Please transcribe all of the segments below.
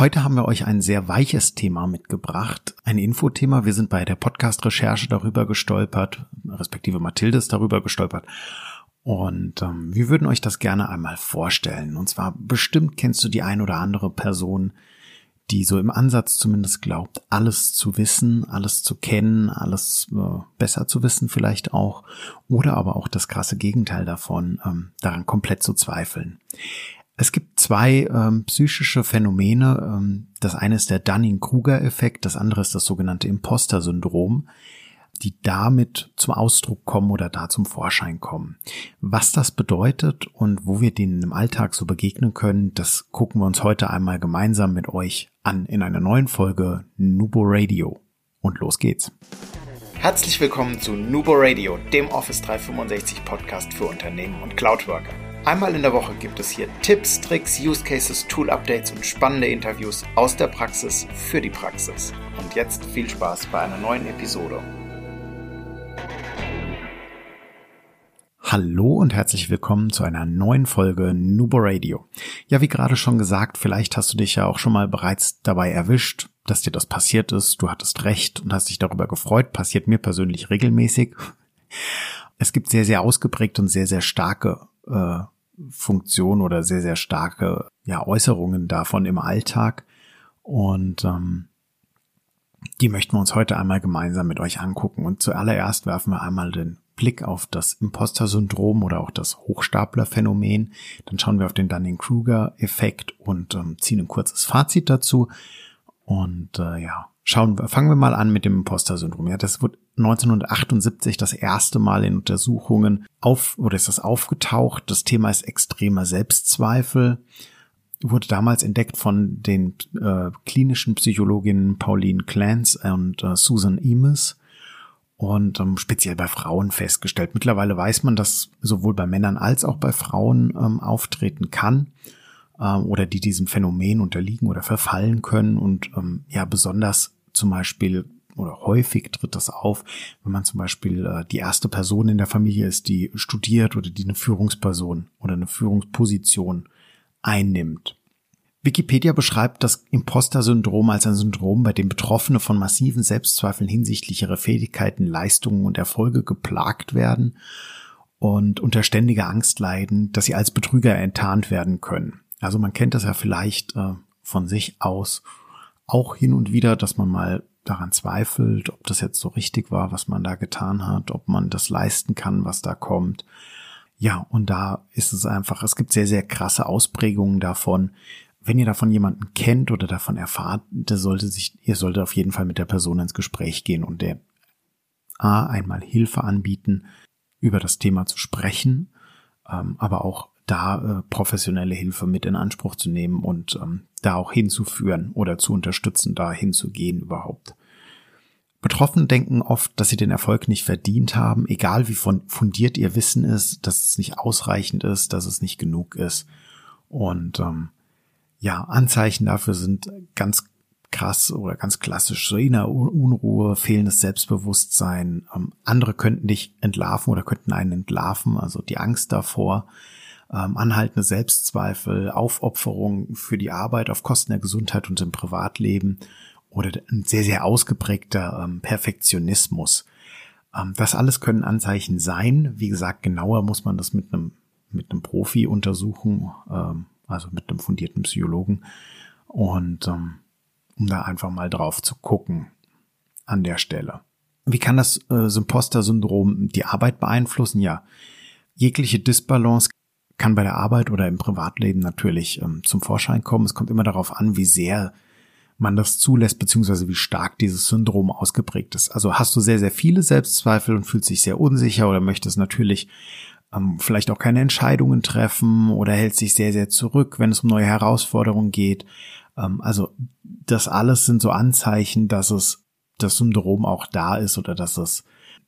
Heute haben wir euch ein sehr weiches Thema mitgebracht, ein Infothema. Wir sind bei der Podcast-Recherche darüber gestolpert, respektive Mathilde ist darüber gestolpert. Und ähm, wir würden euch das gerne einmal vorstellen. Und zwar bestimmt kennst du die ein oder andere Person, die so im Ansatz zumindest glaubt, alles zu wissen, alles zu kennen, alles äh, besser zu wissen vielleicht auch, oder aber auch das krasse Gegenteil davon, ähm, daran komplett zu zweifeln. Es gibt zwei ähm, psychische Phänomene. Ähm, das eine ist der Dunning-Kruger-Effekt, das andere ist das sogenannte Imposter-Syndrom, die damit zum Ausdruck kommen oder da zum Vorschein kommen. Was das bedeutet und wo wir denen im Alltag so begegnen können, das gucken wir uns heute einmal gemeinsam mit euch an in einer neuen Folge Nubo Radio. Und los geht's. Herzlich willkommen zu Nubo Radio, dem Office 365 Podcast für Unternehmen und Cloudworker. Einmal in der Woche gibt es hier Tipps, Tricks, Use Cases, Tool Updates und spannende Interviews aus der Praxis für die Praxis. Und jetzt viel Spaß bei einer neuen Episode. Hallo und herzlich willkommen zu einer neuen Folge Nubo Radio. Ja, wie gerade schon gesagt, vielleicht hast du dich ja auch schon mal bereits dabei erwischt, dass dir das passiert ist. Du hattest recht und hast dich darüber gefreut. Passiert mir persönlich regelmäßig. Es gibt sehr, sehr ausgeprägt und sehr, sehr starke äh, Funktion oder sehr, sehr starke ja, Äußerungen davon im Alltag. Und ähm, die möchten wir uns heute einmal gemeinsam mit euch angucken. Und zuallererst werfen wir einmal den Blick auf das Imposter-Syndrom oder auch das Hochstapler-Phänomen. Dann schauen wir auf den Dunning-Kruger-Effekt und ähm, ziehen ein kurzes Fazit dazu. Und äh, ja, schauen fangen wir mal an mit dem Imposter-Syndrom. Ja, das wird 1978 das erste Mal in Untersuchungen auf, oder ist das aufgetaucht? Das Thema ist extremer Selbstzweifel. Wurde damals entdeckt von den äh, klinischen Psychologinnen Pauline Clance und äh, Susan Emes und ähm, speziell bei Frauen festgestellt. Mittlerweile weiß man, dass sowohl bei Männern als auch bei Frauen ähm, auftreten kann ähm, oder die diesem Phänomen unterliegen oder verfallen können und ähm, ja besonders zum Beispiel oder häufig tritt das auf, wenn man zum Beispiel äh, die erste Person in der Familie ist, die studiert oder die eine Führungsperson oder eine Führungsposition einnimmt. Wikipedia beschreibt das Imposter-Syndrom als ein Syndrom, bei dem Betroffene von massiven Selbstzweifeln hinsichtlich ihrer Fähigkeiten, Leistungen und Erfolge geplagt werden und unter ständiger Angst leiden, dass sie als Betrüger enttarnt werden können. Also man kennt das ja vielleicht äh, von sich aus auch hin und wieder, dass man mal daran zweifelt, ob das jetzt so richtig war, was man da getan hat, ob man das leisten kann, was da kommt. Ja, und da ist es einfach, es gibt sehr, sehr krasse Ausprägungen davon. Wenn ihr davon jemanden kennt oder davon erfahrt, der sollte sich, ihr solltet auf jeden Fall mit der Person ins Gespräch gehen und der A, einmal Hilfe anbieten, über das Thema zu sprechen, ähm, aber auch da äh, professionelle Hilfe mit in Anspruch zu nehmen und ähm, da auch hinzuführen oder zu unterstützen, da hinzugehen überhaupt. Betroffene denken oft, dass sie den Erfolg nicht verdient haben, egal wie fundiert ihr Wissen ist, dass es nicht ausreichend ist, dass es nicht genug ist. Und ähm, ja, Anzeichen dafür sind ganz krass oder ganz klassisch so innere Unruhe, fehlendes Selbstbewusstsein. Ähm, andere könnten dich entlarven oder könnten einen entlarven, also die Angst davor, ähm, anhaltende Selbstzweifel, Aufopferung für die Arbeit auf Kosten der Gesundheit und im Privatleben oder ein sehr, sehr ausgeprägter ähm, Perfektionismus. Ähm, das alles können Anzeichen sein. Wie gesagt, genauer muss man das mit einem, mit einem Profi untersuchen, ähm, also mit einem fundierten Psychologen. Und ähm, um da einfach mal drauf zu gucken an der Stelle. Wie kann das äh, Symposter-Syndrom die Arbeit beeinflussen? Ja, jegliche Disbalance kann bei der Arbeit oder im Privatleben natürlich ähm, zum Vorschein kommen. Es kommt immer darauf an, wie sehr man das zulässt, beziehungsweise wie stark dieses Syndrom ausgeprägt ist. Also hast du sehr, sehr viele Selbstzweifel und fühlst dich sehr unsicher oder möchtest natürlich ähm, vielleicht auch keine Entscheidungen treffen oder hältst dich sehr, sehr zurück, wenn es um neue Herausforderungen geht. Ähm, also das alles sind so Anzeichen, dass es das Syndrom auch da ist oder dass es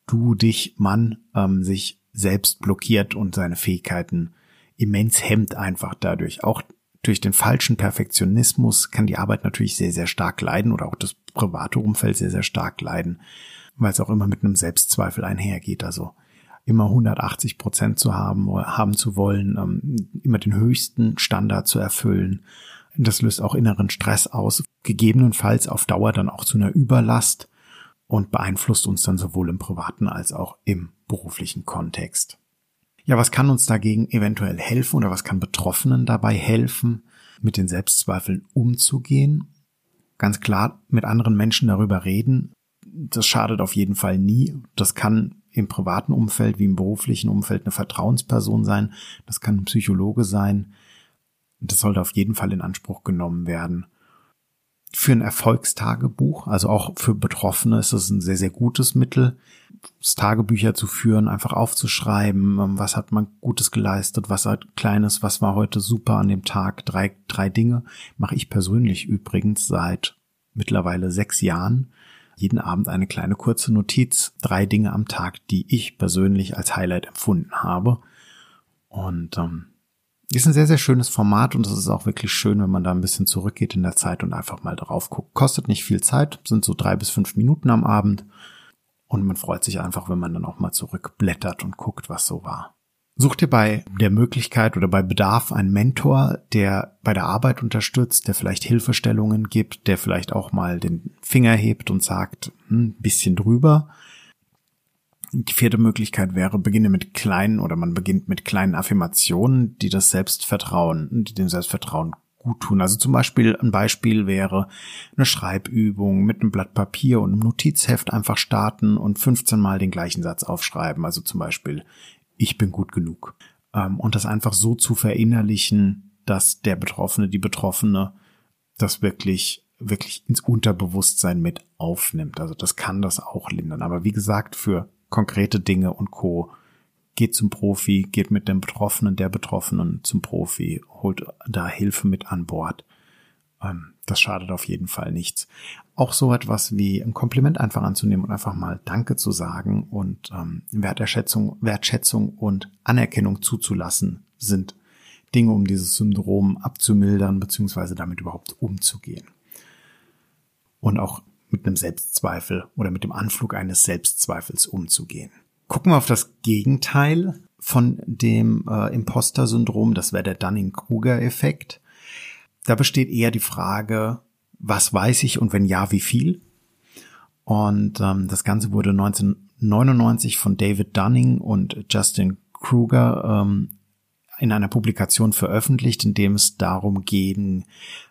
du, dich, Mann ähm, sich selbst blockiert und seine Fähigkeiten immens hemmt einfach dadurch. Auch durch den falschen Perfektionismus kann die Arbeit natürlich sehr, sehr stark leiden oder auch das private Umfeld sehr, sehr stark leiden, weil es auch immer mit einem Selbstzweifel einhergeht. Also immer 180 Prozent zu haben, haben zu wollen, ähm, immer den höchsten Standard zu erfüllen, Das löst auch inneren Stress aus, gegebenenfalls auf Dauer dann auch zu einer Überlast und beeinflusst uns dann sowohl im privaten als auch im beruflichen Kontext. Ja, was kann uns dagegen eventuell helfen oder was kann Betroffenen dabei helfen, mit den Selbstzweifeln umzugehen? Ganz klar, mit anderen Menschen darüber reden, das schadet auf jeden Fall nie. Das kann im privaten Umfeld wie im beruflichen Umfeld eine Vertrauensperson sein. Das kann ein Psychologe sein. Das sollte auf jeden Fall in Anspruch genommen werden. Für ein Erfolgstagebuch, also auch für Betroffene ist es ein sehr, sehr gutes Mittel, Tagebücher zu führen, einfach aufzuschreiben, ähm, was hat man Gutes geleistet, was hat Kleines, was war heute super an dem Tag, drei, drei Dinge, mache ich persönlich übrigens seit mittlerweile sechs Jahren. Jeden Abend eine kleine kurze Notiz, drei Dinge am Tag, die ich persönlich als Highlight empfunden habe. Und ähm, ist ein sehr, sehr schönes Format und es ist auch wirklich schön, wenn man da ein bisschen zurückgeht in der Zeit und einfach mal drauf guckt. Kostet nicht viel Zeit, sind so drei bis fünf Minuten am Abend und man freut sich einfach, wenn man dann auch mal zurückblättert und guckt, was so war. Such dir bei der Möglichkeit oder bei Bedarf einen Mentor, der bei der Arbeit unterstützt, der vielleicht Hilfestellungen gibt, der vielleicht auch mal den Finger hebt und sagt, hm, bisschen drüber. Die vierte Möglichkeit wäre, beginne mit kleinen oder man beginnt mit kleinen Affirmationen, die das Selbstvertrauen, die dem Selbstvertrauen gut tun. Also zum Beispiel ein Beispiel wäre eine Schreibübung mit einem Blatt Papier und einem Notizheft einfach starten und 15 Mal den gleichen Satz aufschreiben. Also zum Beispiel, ich bin gut genug. Ähm, und das einfach so zu verinnerlichen, dass der Betroffene, die Betroffene das wirklich wirklich ins Unterbewusstsein mit aufnimmt. Also das kann das auch lindern. Aber wie gesagt, für konkrete Dinge und Co. Geht zum Profi, geht mit dem Betroffenen, der Betroffenen zum Profi, holt da Hilfe mit an Bord. Ähm, das schadet auf jeden Fall nichts. Auch so etwas wie ein Kompliment einfach anzunehmen und einfach mal Danke zu sagen und ähm, Wertschätzung, Wertschätzung und Anerkennung zuzulassen sind Dinge, um dieses Syndrom abzumildern beziehungsweise damit überhaupt umzugehen. Und auch mit einem Selbstzweifel oder mit dem Anflug eines Selbstzweifels umzugehen. Gucken wir auf das Gegenteil von dem äh, Imposter-Syndrom, das wäre der Dunning-Kruger-Effekt. Da besteht eher die Frage, was weiß ich und wenn ja, wie viel? Und ähm, das Ganze wurde 1999 von David Dunning und Justin Kruger ähm, in einer Publikation veröffentlicht, in dem es darum ging,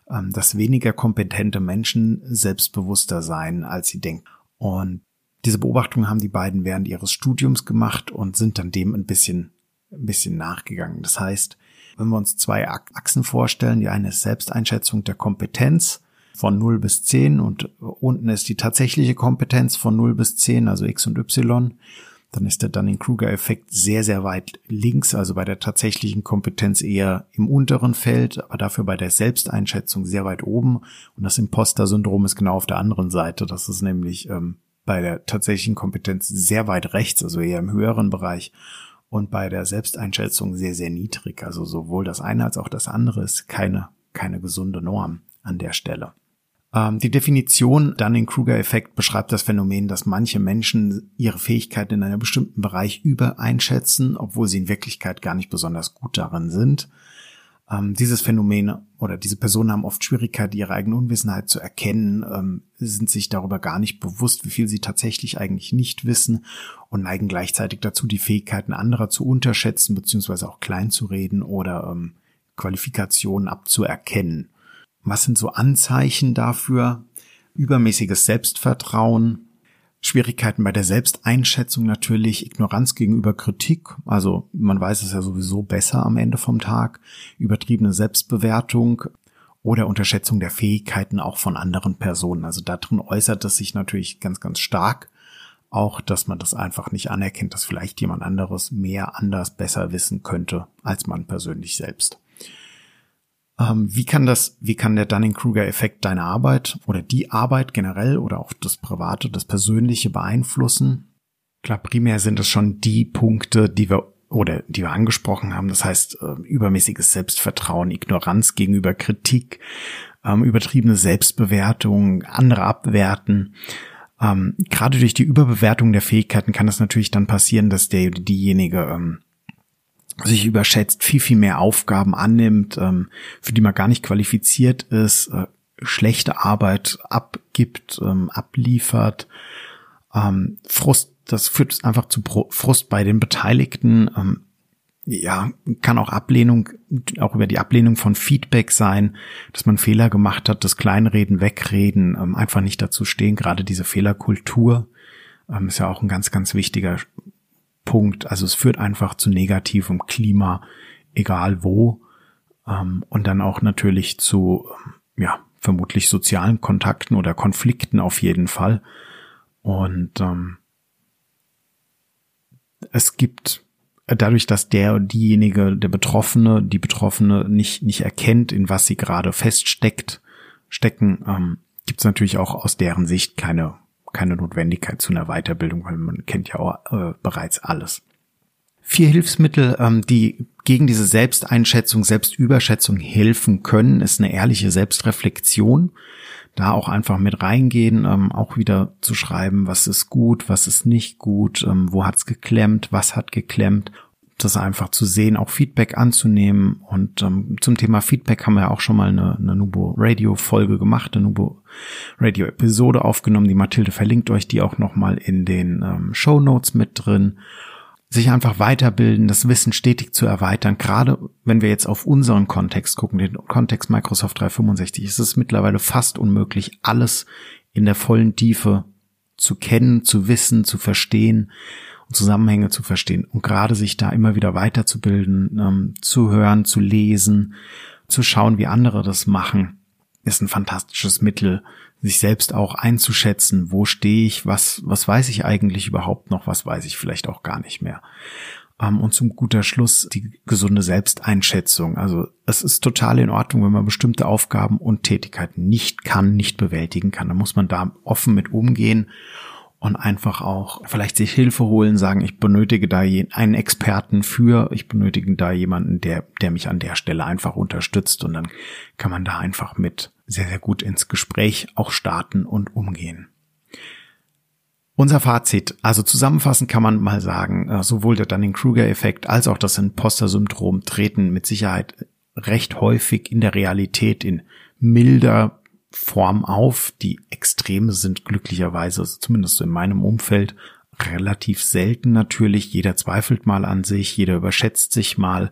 ähm, dass weniger kompetente Menschen selbstbewusster seien, als sie denken. Und diese Beobachtung haben die beiden während ihres Studiums gemacht und sind dann dem ein bisschen, ein bisschen nachgegangen. Das heißt, wenn wir uns zwei Achsen vorstellen, die eine ist Selbsteinschätzung der Kompetenz von 0 bis 10 und unten ist die tatsächliche Kompetenz von 0 bis 10, also X und Y dann ist der Dunning-Kruger-Effekt sehr, sehr weit links, also bei der tatsächlichen Kompetenz eher im unteren Feld, aber dafür bei der Selbsteinschätzung sehr weit oben. Und das Imposter-Syndrom ist genau auf der anderen Seite. Das ist nämlich ähm, bei der tatsächlichen Kompetenz sehr weit rechts, also eher im höheren Bereich. Und bei der Selbsteinschätzung sehr, sehr niedrig. Also sowohl das eine als auch das andere ist keine, keine gesunde Norm an der Stelle. Ähm, die Definition Dunning-Kruger-Effekt beschreibt das Phänomen, dass manche Menschen ihre Fähigkeiten in einem bestimmten Bereich übereinschätzen, obwohl sie in Wirklichkeit gar nicht besonders gut darin sind. Ähm, dieses Phänomen oder diese Personen haben oft Schwierigkeit, ihre eigene Unwissenheit zu erkennen, ähm, sind sich darüber gar nicht bewusst, wie viel sie tatsächlich eigentlich nicht wissen und neigen gleichzeitig dazu, die Fähigkeiten anderer zu unterschätzen beziehungsweise auch klein zu reden oder Qualifikationen abzuerkennen. Was sind so Anzeichen dafür? Übermäßiges Selbstvertrauen, Schwierigkeiten bei der Selbsteinschätzung natürlich, Ignoranz gegenüber Kritik, also man weiß es ja sowieso besser am Ende vom Tag, übertriebene Selbstbewertung oder Unterschätzung der Fähigkeiten auch von anderen Personen. Also darin äußert es sich natürlich ganz, ganz stark auch, dass man das einfach nicht anerkennt, dass vielleicht jemand anderes mehr anders besser wissen könnte als man persönlich selbst. Ähm, wie kann das, wie kann der Dunning-Kruger-Effekt deine Arbeit oder die Arbeit generell oder auch das Private, das Persönliche beeinflussen? Klar, primär sind es schon die Punkte, die wir oder die wir angesprochen haben. Das heißt, äh, übermäßiges Selbstvertrauen, Ignoranz gegenüber Kritik, ähm, übertriebene Selbstbewertung, andere abwerten. Ähm, gerade durch die Überbewertung der Fähigkeiten kann es natürlich dann passieren, dass der diejenige sich überschätzt, viel, viel mehr Aufgaben annimmt, ähm, für die man gar nicht qualifiziert ist, äh, schlechte Arbeit abgibt, ähm, abliefert, ähm, Frust, das führt einfach zu Frust bei den Beteiligten, ähm, ja, kann auch Ablehnung, auch über die Ablehnung von Feedback sein, dass man Fehler gemacht hat, das Kleinreden, Wegreden, ähm, einfach nicht dazu stehen. Gerade diese Fehlerkultur ähm, ist ja auch ein ganz, ganz wichtiger Punkt. Also es führt einfach zu negativem Klima, egal wo. Ähm, und dann auch natürlich zu, ja, vermutlich sozialen Kontakten oder Konflikten auf jeden Fall. Und ähm, es gibt dadurch, dass der diejenige, der Betroffene, die Betroffene nicht, nicht erkennt, in was sie gerade feststeckt, stecken, ähm, gibt es natürlich auch aus deren Sicht keine, keine Notwendigkeit zu einer Weiterbildung, weil man kennt ja auch äh, bereits alles. Vier Hilfsmittel, ähm, die gegen diese Selbsteinschätzung, Selbstüberschätzung helfen können, ist eine ehrliche Selbstreflexion. Da auch einfach mit reingehen, ähm, auch wieder zu schreiben, was ist gut, was ist nicht gut, ähm, wo hat's geklemmt, was hat geklemmt das einfach zu sehen, auch Feedback anzunehmen. Und ähm, zum Thema Feedback haben wir ja auch schon mal eine, eine Nubo Radio Folge gemacht, eine Nubo Radio Episode aufgenommen. Die Mathilde verlinkt euch die auch nochmal in den ähm, Show Notes mit drin. Sich einfach weiterbilden, das Wissen stetig zu erweitern. Gerade wenn wir jetzt auf unseren Kontext gucken, den Kontext Microsoft 365, ist es mittlerweile fast unmöglich, alles in der vollen Tiefe zu kennen, zu wissen, zu verstehen. Zusammenhänge zu verstehen und gerade sich da immer wieder weiterzubilden, ähm, zu hören, zu lesen, zu schauen, wie andere das machen, ist ein fantastisches Mittel, sich selbst auch einzuschätzen, wo stehe ich, was, was weiß ich eigentlich überhaupt noch, was weiß ich vielleicht auch gar nicht mehr. Ähm, und zum guter Schluss die gesunde Selbsteinschätzung. Also es ist total in Ordnung, wenn man bestimmte Aufgaben und Tätigkeiten nicht kann, nicht bewältigen kann. Da muss man da offen mit umgehen und einfach auch vielleicht sich Hilfe holen, sagen, ich benötige da einen Experten für, ich benötige da jemanden, der, der mich an der Stelle einfach unterstützt und dann kann man da einfach mit sehr, sehr gut ins Gespräch auch starten und umgehen. Unser Fazit, also zusammenfassend kann man mal sagen, äh, sowohl der Dunning-Kruger-Effekt als auch das Imposter-Syndrom treten mit Sicherheit recht häufig in der Realität in milder Form auf. Die Extreme sind glücklicherweise, also zumindest in meinem Umfeld, relativ selten natürlich. Jeder zweifelt mal an sich, jeder überschätzt sich mal.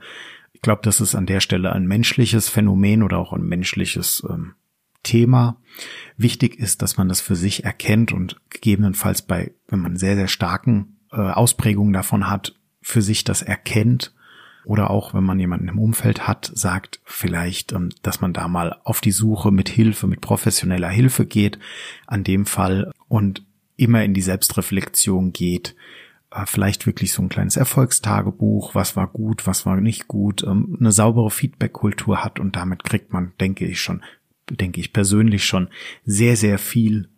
Ich glaube, das ist an der Stelle ein menschliches Phänomen oder auch ein menschliches ähm, Thema. Wichtig ist, dass man das für sich erkennt und gegebenenfalls bei, wenn man sehr, sehr starken äh, Ausprägungen davon hat, für sich das erkennt oder auch, wenn man jemanden im Umfeld hat, sagt vielleicht, ähm, dass man da mal auf die Suche mit Hilfe, mit professioneller Hilfe geht, an dem Fall und immer in die Selbstreflexion geht. Äh, vielleicht wirklich so ein kleines Erfolgstagebuch, was war gut, was war nicht gut, ähm, eine saubere Feedback-Kultur hat und damit kriegt man, denke ich schon, denke ich persönlich schon sehr, sehr viel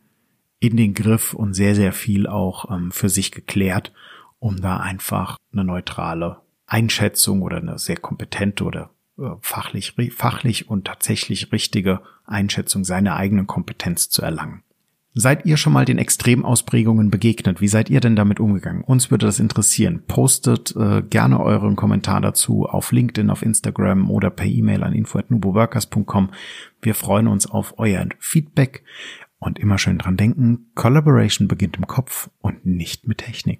in den Griff und sehr, sehr viel auch ähm, für sich geklärt, um da einfach eine neutrale Einschätzung oder eine sehr kompetente oder äh, fachlich, fachlich und tatsächlich richtige Einschätzung seiner eigenen Kompetenz zu erlangen. Seid ihr schon mal den Extremausprägungen begegnet? Wie seid ihr denn damit umgegangen? Uns würde das interessieren. Postet äh, gerne euren Kommentar dazu auf LinkedIn, auf Instagram oder per E-Mail an info@nuboworkers.com. Wir freuen uns auf euer Feedback und immer schön dran denken, Collaboration beginnt im Kopf und nicht mit Technik.